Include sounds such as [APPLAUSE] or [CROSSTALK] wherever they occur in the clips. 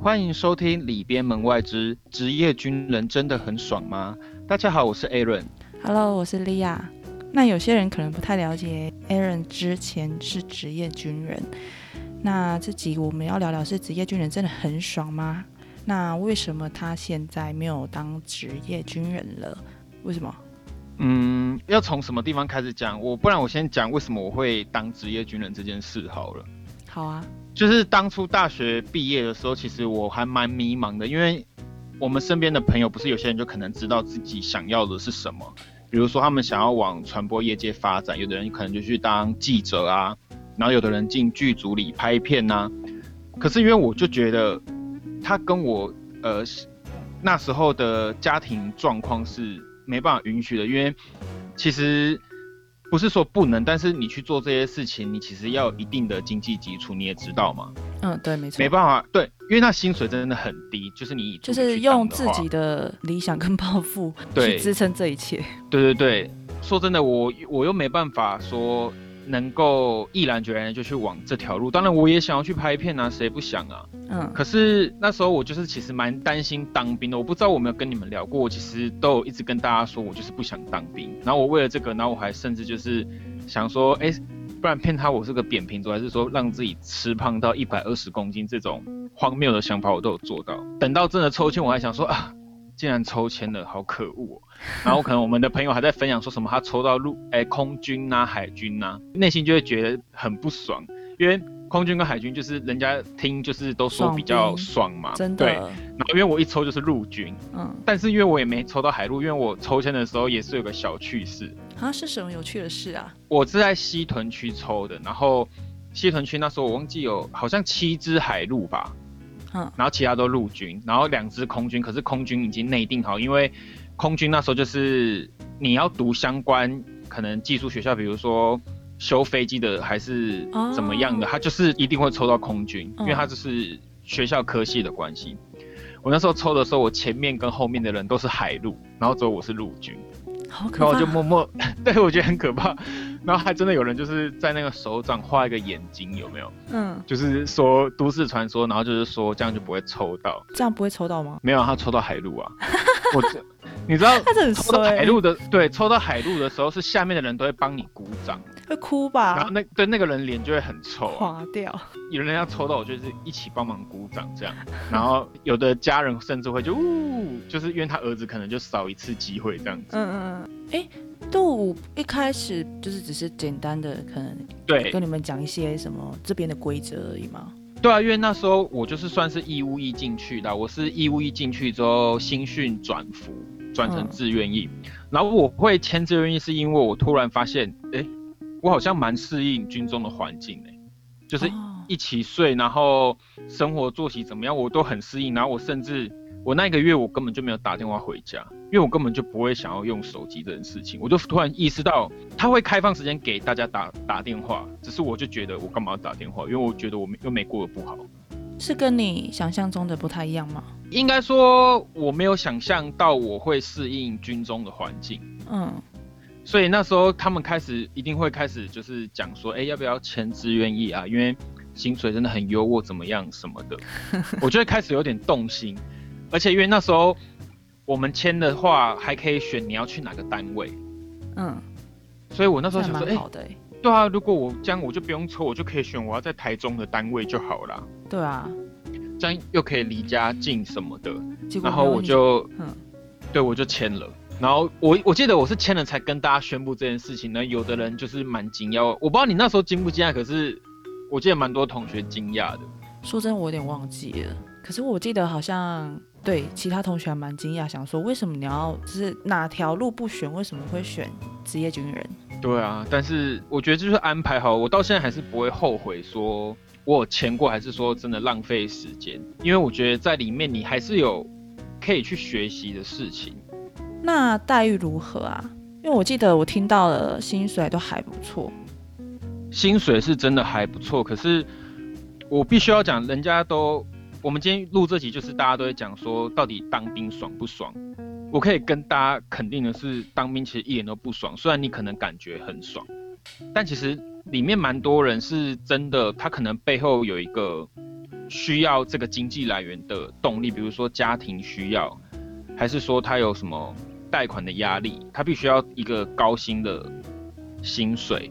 欢迎收听《里边门外之职业军人真的很爽吗》？大家好，我是 Aaron。Hello，我是莉亚。那有些人可能不太了解，Aaron 之前是职业军人。那这集我们要聊聊是职业军人真的很爽吗？那为什么他现在没有当职业军人了？为什么？嗯，要从什么地方开始讲？我不然我先讲为什么我会当职业军人这件事好了。好啊，就是当初大学毕业的时候，其实我还蛮迷茫的，因为我们身边的朋友不是有些人就可能知道自己想要的是什么，比如说他们想要往传播业界发展，有的人可能就去当记者啊，然后有的人进剧组里拍片呐、可是因为我就觉得他跟我呃那时候的家庭状况是没办法允许的，因为其实。不是说不能，但是你去做这些事情，你其实要有一定的经济基础，你也知道嘛。嗯，对，没错，没办法，对，因为那薪水真的很低，就是你就是用自己的理想跟抱负去支撑这一切。对对对，说真的，我我又没办法说能够毅然决然的就去往这条路。当然，我也想要去拍片啊，谁不想啊？嗯，可是那时候我就是其实蛮担心当兵的。我不知道我没有跟你们聊过，我其实都有一直跟大家说我就是不想当兵。然后我为了这个，然后我还甚至就是想说，哎、不然骗他我是个扁平足，还是说让自己吃胖到一百二十公斤这种荒谬的想法我都有做到。等到真的抽签，我还想说啊，竟然抽签了，好可恶哦。然后可能我们的朋友还在分享说什么他抽到陆 [LAUGHS] 哎、空军呐、海军呐、内心就会觉得很不爽，因为空军跟海军就是人家听就是都说比较爽嘛，对。真的，然后因为我一抽就是陆军，嗯，但是因为我也没抽到海陆，因为我抽签的时候也是有个小趣事，啊，是什么有趣的事啊？我是在西屯区抽的，然后西屯区那时候我忘记有好像七只海陆吧，嗯，然后其他都陆军，然后两支空军，可是空军已经内定好，因为空军那时候就是你要读相关可能技术学校，比如说修飞机的还是怎么样的，哦他就是一定会抽到空军，因为嗯他就是学校科系的关系。我那时候抽的时候，我前面跟后面的人都是海陆，然后只有我是陆军，好可然后我就！默默，[LAUGHS] 对我觉得很可怕。然后还真的有人就是在那个手掌画一个眼睛，有没有？嗯，就是说都市传说，然后就是说这样就不会抽到。这样不会抽到吗？没有，他抽到海陆啊。[LAUGHS] 我这，你知道他很抽到海陆的，对，抽到海陆的时候是下面的人都会帮你鼓掌，会哭吧然后？那对那个人脸就会很臭啊、垮掉。有人要抽到我，就是一起帮忙鼓掌这样。然后有的家人甚至会就呜，就是因为他儿子可能就少一次机会这样子。嗯嗯嗯，哎，动物一开始就是只是简单的可能对跟你们讲一些什么这边的规则而已嘛。对啊，因为那时候我就是算是义务役进去的啊，我是义务役进去之后新训转服，转成嗯志愿役。然后我会签志愿役，是因为我突然发现，哎，我好像蛮适应军中的环境哎，就是哦一起睡，然后生活作息怎么样，我都很适应。然后我甚至我那个月我根本就没有打电话回家，因为我根本就不会想要用手机这件事情。我就突然意识到，他会开放时间给大家打打电话，只是我就觉得我干嘛要打电话？因为我觉得我没又没过得不好。是跟你想象中的不太一样吗？应该说我没有想象到我会适应军中的环境。嗯，所以那时候他们开始一定会开始就是讲说，哎、要不要签志愿役啊？因为薪水真的很优渥，怎么样什么的，[LAUGHS] 我就会开始有点动心。而且因为那时候我们签的话，还可以选你要去哪个单位，嗯，所以我那时候想说，哎。对啊，如果我这样我就不用抽，我就可以选我要在台中的单位就好啦，对啊，这样又可以离家近什么的。然后我就，嗯对我就签了。然后我我记得我是签了才跟大家宣布这件事情呢。有的人就是蛮惊讶，我不知道你那时候惊不惊讶，可是我记得蛮多同学惊讶的。说真的，我有点忘记了。可是我记得好像对其他同学还蛮惊讶，想说为什么你要就是哪条路不选，为什么会选职业军人？对啊，但是我觉得就是安排好，我到现在还是不会后悔说我有签过，还是说真的浪费时间，因为我觉得在里面你还是有可以去学习的事情。那待遇如何啊？因为我记得我听到了薪水都还不错。薪水是真的还不错，可是我必须要讲，人家都，我们今天录这集就是大家都会讲说，到底当兵爽不爽？我可以跟大家肯定的是，当兵其实一点都不爽。虽然你可能感觉很爽，但其实里面蛮多人是真的，他可能背后有一个需要这个经济来源的动力，比如说家庭需要，还是说他有什么贷款的压力，他必须要一个高薪的薪水。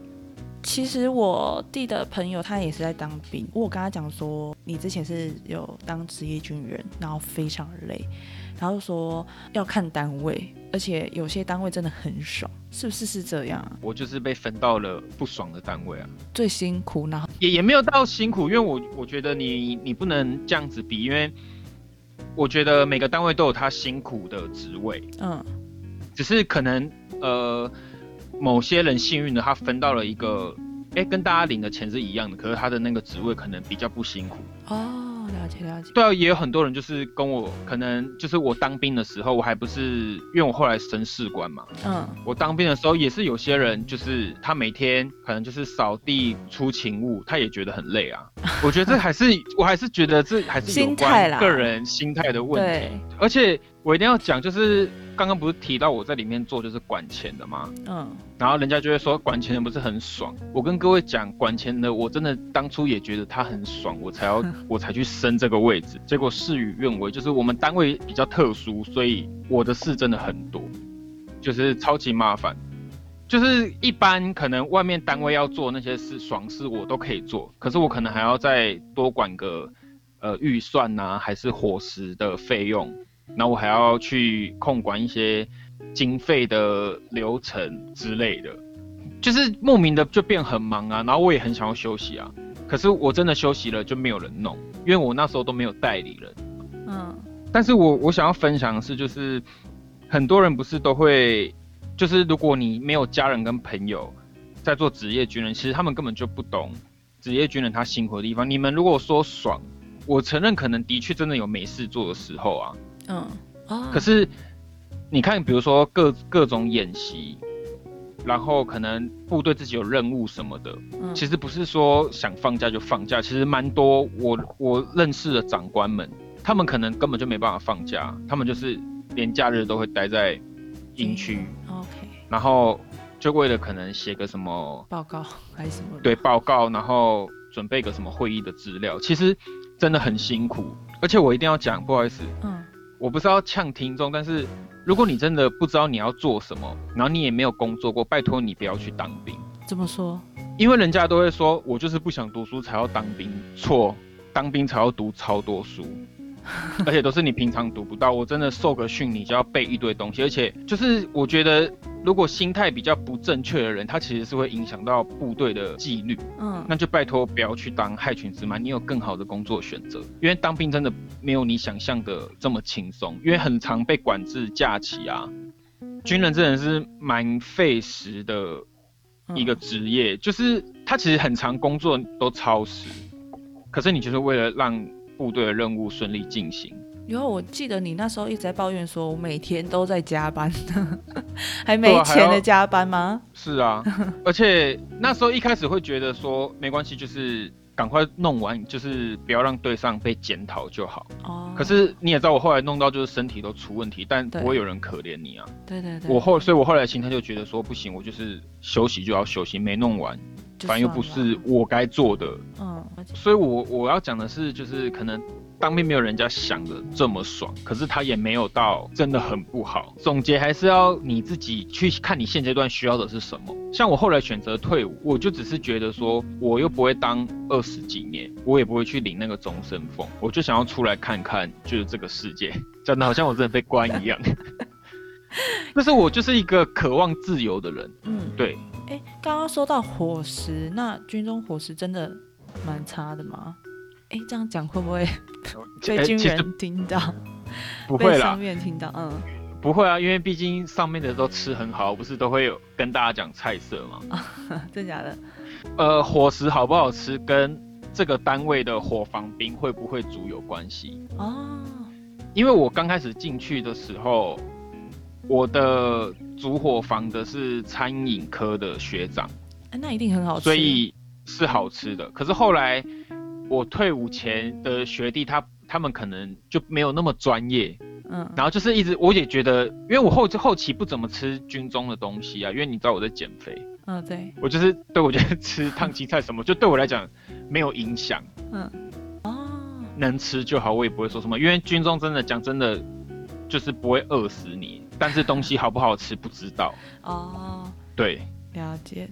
其实我弟的朋友他也是在当兵，我跟他讲说，你之前是有当职业军人，然后非常累，然后说要看单位，而且有些单位真的很爽，是不是是这样啊？我就是被分到了不爽的单位啊，最辛苦，然后也也没有到辛苦，因为我我觉得你你不能这样子比，因为我觉得每个单位都有他辛苦的职位，嗯，只是可能呃。某些人幸运的，他分到了一个，哎，跟大家领的钱是一样的，可是他的那个职位可能比较不辛苦。哦，了解了解。对啊，也有很多人就是跟我，可能就是我当兵的时候，我还不是，因为我后来升士官嘛。嗯。我当兵的时候也是有些人，就是他每天可能就是扫地出勤务，他也觉得很累啊。[LAUGHS] 我觉得这还是，我还是觉得这还是有关个人心态的问题。而且我一定要讲，就是。刚刚不是提到我在里面做就是管钱的吗？嗯，然后人家就会说管钱的不是很爽。我跟各位讲，管钱的我真的当初也觉得他很爽，我才要 [LAUGHS] 我才去升这个位置。结果事与愿违，就是我们单位比较特殊，所以我的事真的很多，就是超级麻烦。就是一般可能外面单位要做那些事爽事我都可以做，可是我可能还要再多管个呃预算呐，还是伙食的费用。那我还要去控管一些经费的流程之类的，就是莫名的就变很忙啊。然后我也很想要休息啊，可是我真的休息了就没有人弄，因为我那时候都没有代理人。嗯，但是我我想要分享的是，就是很多人不是都会，就是如果你没有家人跟朋友在做职业军人，其实他们根本就不懂职业军人他辛苦的地方。你们如果说爽，我承认可能的确真的有没事做的时候啊。嗯，可是你看，比如说各各种演习，然后可能部队自己有任务什么的，其实不是说想放假就放假，其实蛮多我我认识的长官们，他们可能根本就没办法放假，他们就是连假日都会待在营区，OK，然后就为了可能写个什么报告还是什么，对报告，然后准备个什么会议的资料，其实真的很辛苦，而且我一定要讲，不好意思，嗯。我不是要呛听众，但是如果你真的不知道你要做什么，然后你也没有工作过，拜托你不要去当兵。怎么说？因为人家都会说，我就是不想读书才要当兵。错，当兵才要读超多书。[LAUGHS] 而且都是你平常读不到，我真的受个训，你就要背一堆东西。而且就是我觉得，如果心态比较不正确的人，他其实是会影响到部队的纪律。嗯，那就拜托不要去当害群之马，你有更好的工作选择。因为当兵真的没有你想象的这么轻松，因为很常被管制假期啊。军人真的是蛮费时的一个职业，就是他其实很长工作都超时，可是你就是为了让。部队的任务顺利进行。然后我记得你那时候一直在抱怨说，我每天都在加班，[LAUGHS] 还没钱的加班吗？是啊，而且那时候一开始会觉得说没关系，就是赶快弄完，就是不要让对上被检讨就好。哦。可是你也知道，我后来弄到就是身体都出问题，但不会有人可怜你啊。对对对。我后，所以我后来心态就觉得说不行，我就是休息就要休息，没弄完。反正又不是我该做的，嗯，所以我我要讲的是，就是可能当兵没有人家想的这么爽，可是他也没有到真的很不好。总结还是要你自己去看你现阶段需要的是什么。像我后来选择退伍，我就只是觉得说，我又不会当二十几年，我也不会去领那个终身俸，我就想要出来看看，就是这个世界，讲的好像我真的被关一样。[LAUGHS] 但是我就是一个渴望自由的人，嗯，对。哎，刚刚说到伙食，那军中伙食真的蛮差的吗？哎，这样讲会不会被军人听到？不会啦，上面听到，嗯，不会啊，因为毕竟上面的都吃很好，不是都会有跟大家讲菜色吗？[LAUGHS] 真假的？呃，伙食好不好吃，跟这个单位的伙房兵会不会煮有关系哦。因为我刚开始进去的时候。我的主伙房的是餐饮科的学长，哎，那一定很好吃，所以是好吃的。可是后来我退伍前的学弟，他他们可能就没有那么专业，嗯，然后就是一直我也觉得，因为我后后期不怎么吃军中的东西啊，因为你知道我在减肥，嗯，对，我就是对我觉得 [LAUGHS] 吃烫青菜什么，就对我来讲没有影响，嗯，哦，能吃就好，我也不会说什么。因为军中真的讲真的，就是不会饿死你，但是东西好不好吃不知道。哦，对，了解。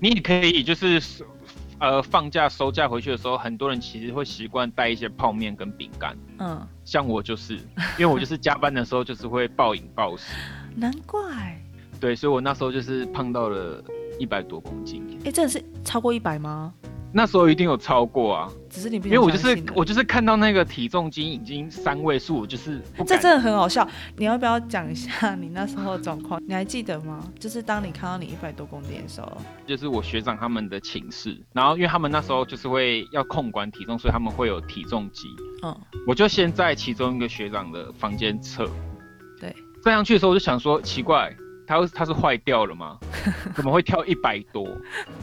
你也可以就是呃放假收假回去的时候，很多人其实会习惯带一些泡面跟饼干。嗯，像我就是，因为我就是加班的时候就是会暴饮暴食。难怪。对，所以我那时候就是胖到了一百多公斤。哎，真的是超过一百吗？那时候一定有超过啊，只是你因为我就是我就是看到那个体重机已经三位数，就是这真的很好笑。你要不要讲一下你那时候的状况？你还记得吗？就是当你看到你一百多公斤的时候，就是我学长他们的寝室，然后因为他们那时候就是会要控管体重，所以他们会有体重机。嗯，我就先在其中一个学长的房间测，对，站上去的时候我就想说奇怪。他他是坏掉了吗？怎么会跳一百多？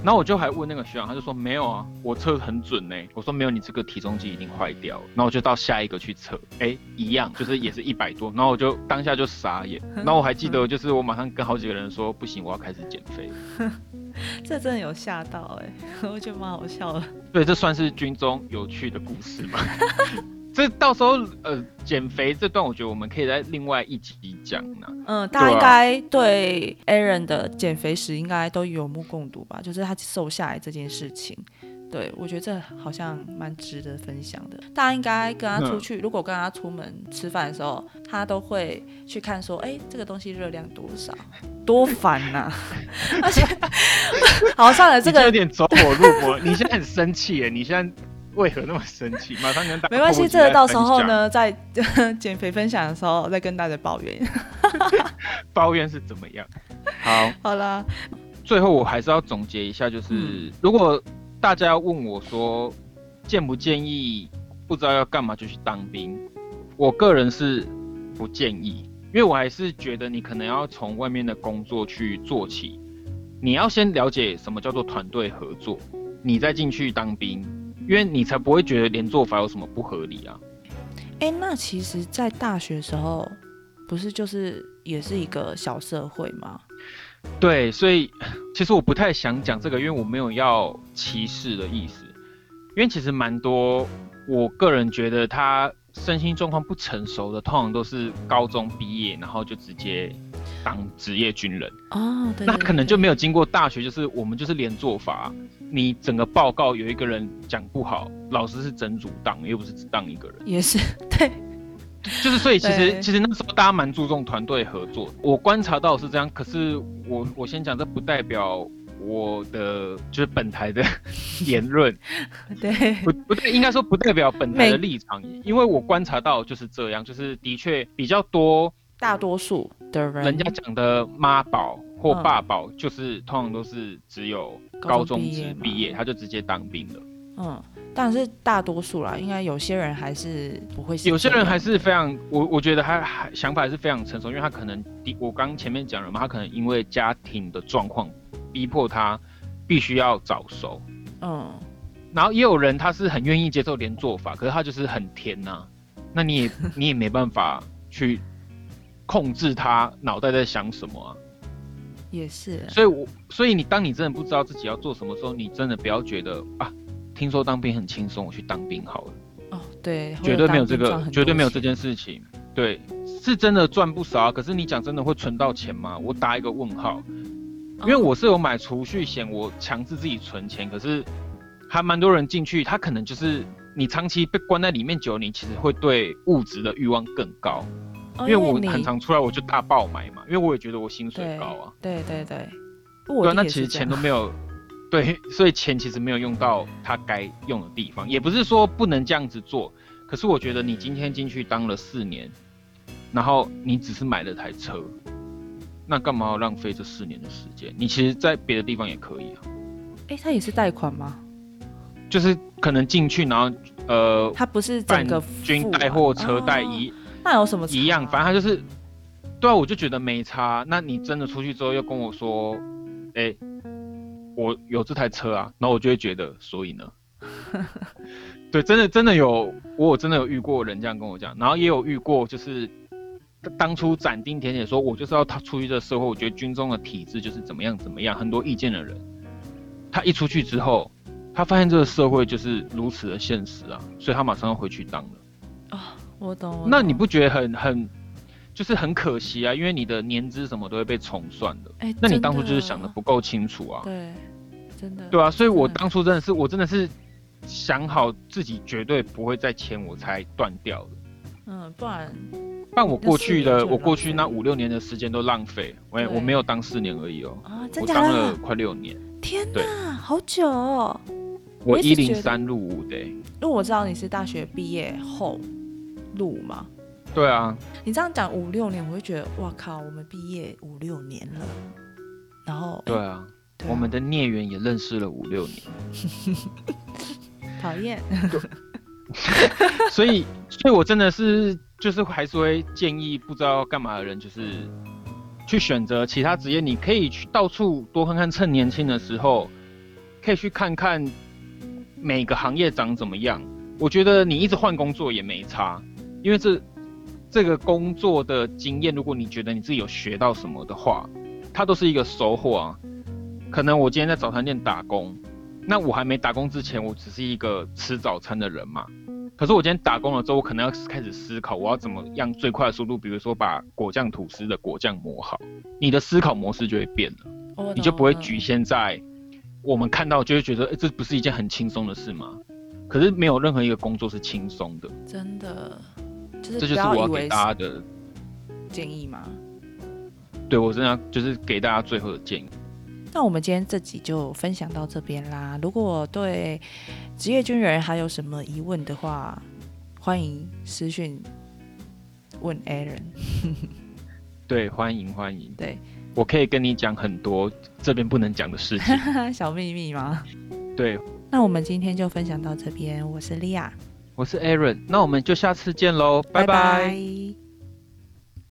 然后我就还问那个学长，他就说没有啊，我测很准呢。我说没有，你这个体重计已经坏掉了。然后我就到下一个去测，哎，一样，就是也是一百多。然后我就当下就傻眼。然后我还记得，就是我马上跟好几个人说，不行，我要开始减肥。[LAUGHS] 这真的有吓到哎，[LAUGHS] 我觉得蛮好笑的。对，这算是军中有趣的故事吗？[LAUGHS] 这到时候呃减肥这段，我觉得我们可以在另外一集讲呢。嗯，大家应该对 Aaron 的减肥史应该都有目共睹吧？就是他瘦下来这件事情，对我觉得这好像蛮值得分享的。大家应该跟他出去，如果跟他出门吃饭的时候，他都会去看说，哎，这个东西热量多少？多烦呐！[LAUGHS] 而且，[LAUGHS] 好算了，这个有点走火入魔。你现在很生气耶？你现在？[LAUGHS] 为何那么生气？马上跟大没关系，这个到时候呢，在 [LAUGHS] 减肥分享的时候再跟大家抱怨。[LAUGHS] 抱怨是怎么样？好，好啦，最后我还是要总结一下，就是如果大家要问我说建不建议不知道要干嘛就去当兵，我个人是不建议，因为我还是觉得你可能要从外面的工作去做起，你要先了解什么叫做团队合作，你再进去当兵。因为你才不会觉得连做法有什么不合理啊！哎，那其实，在大学时候，不是就是也是一个小社会吗？对，所以其实我不太想讲这个，因为我没有要歧视的意思。因为其实蛮多，我个人觉得他身心状况不成熟的，通常都是高中毕业，然后就直接。当职业军人。哦，那可能就没有经过大学，就是我们就是连做法，你整个报告有一个人讲不好，老师是整组当，又不是只当一个人，也是对，[LAUGHS] 就是所以其实其实那时候大家蛮注重团队合作，我观察到是这样，可是我我先讲，这不代表我的就是本台的 [LAUGHS] 言论，[LAUGHS] 对，不不对，应该说不代表本台的立场，因为我观察到就是这样，就是的确比较多。大多数的人，人家讲的妈宝或爸宝，就是通常都是只有高中职毕业，他就直接当兵了。嗯，但是大多数啦，应该有些人还是不会。有些人还是非常，我我觉得他还想法还是非常成熟，因为他可能第，我刚前面讲了嘛，他可能因为家庭的状况，逼迫他必须要早熟。嗯，然后也有人他是很愿意接受连做法，可是他就是很甜呐，那你也 [LAUGHS] 你也没办法去。控制他脑袋在想什么啊？也是，所以，我所以你当你真的不知道自己要做什么时候，你真的不要觉得啊，听说当兵很轻松，我去当兵好了。哦，对，绝对没有这个，绝对没有这件事情。对，是真的赚不少啊。可是你讲真的会存到钱吗？我打一个问号。因为我是有买储蓄险，我强制自己存钱，可是还蛮多人进去，他可能就是你长期被关在里面久，你其实会对物质的欲望更高。因为我很常出来，我就大爆买嘛，因为我也觉得我薪水高啊。对对对，对，那其实钱都没有，对，所以钱其实没有用到他该用的地方。也不是说不能这样子做，可是我觉得你今天进去当了四年，然后你只是买了台车，那干嘛要浪费这四年的时间？你其实，在别的地方也可以啊。哎，他也是贷款吗？就是可能进去，然后呃，他不是整个军贷或车贷一。那有什么一样？反正他就是，对啊，我就觉得没差。那你真的出去之后又跟我说，哎，我有这台车啊，然后我就会觉得，所以呢，[LAUGHS] 对，真的真的有，我真的有遇过人这样跟我讲，然后也有遇过，就是当初斩钉截铁说，我就是要他出去这个社会，我觉得军中的体制就是怎么样怎么样，很多意见的人，他一出去之后，他发现这个社会就是如此的现实啊，所以他马上要回去当了。啊、我懂。我那你不觉得很很就是很可惜啊？因为你的年资什么都会被重算的，哎，真那你当初就是想的的不够清楚啊。对，真的对啊，所以我当初真的是我真的是想好自己绝对不会再签，我才断掉的。嗯，不然不然我过去的我过去那五六年的时间都浪费，我也我没有当四年而已哦，啊，真我当了？快六年，天对哪，好久哦！我一零三入伍的欸、因为我知道你是大学毕业后录嘛，对啊，你这样讲五六年，我会觉得哇靠，我们毕业五六年了，然后哎对啊，对啊。我们的孽缘也认识了五六年，[LAUGHS] 讨厌，所以所以我真的是就是还是会建议不知道要干嘛的人，就是去选择其他职业，你可以去到处多看看，趁年轻的时候可以去看看每个行业长怎么样。我觉得你一直换工作也没差，因为这这个工作的经验，如果你觉得你自己有学到什么的话，它都是一个收获啊。可能我今天在早餐店打工，那我还没打工之前，我只是一个吃早餐的人嘛。可是我今天打工了之后，我可能要开始思考，我要怎么样最快的速度，比如说把果酱吐司的果酱磨好，你的思考模式就会变了，我你就不会局限在我们看到就会觉得，诶这不是一件很轻松的事吗？可是没有任何一个工作是轻松的，真的，就是这就是不要以为我要给大家的，建议吗。对我真的要就是给大家最后的建议。那我们今天这集就分享到这边啦。如果对职业军人还有什么疑问的话，欢迎私讯问 Aaron。[LAUGHS] 对，欢迎欢迎，对，我可以跟你讲很多这边不能讲的事情。[LAUGHS] 小秘密吗？对，那我们今天就分享到这边。我是莉亚，我是 Aaron，那我们就下次见喽，拜拜。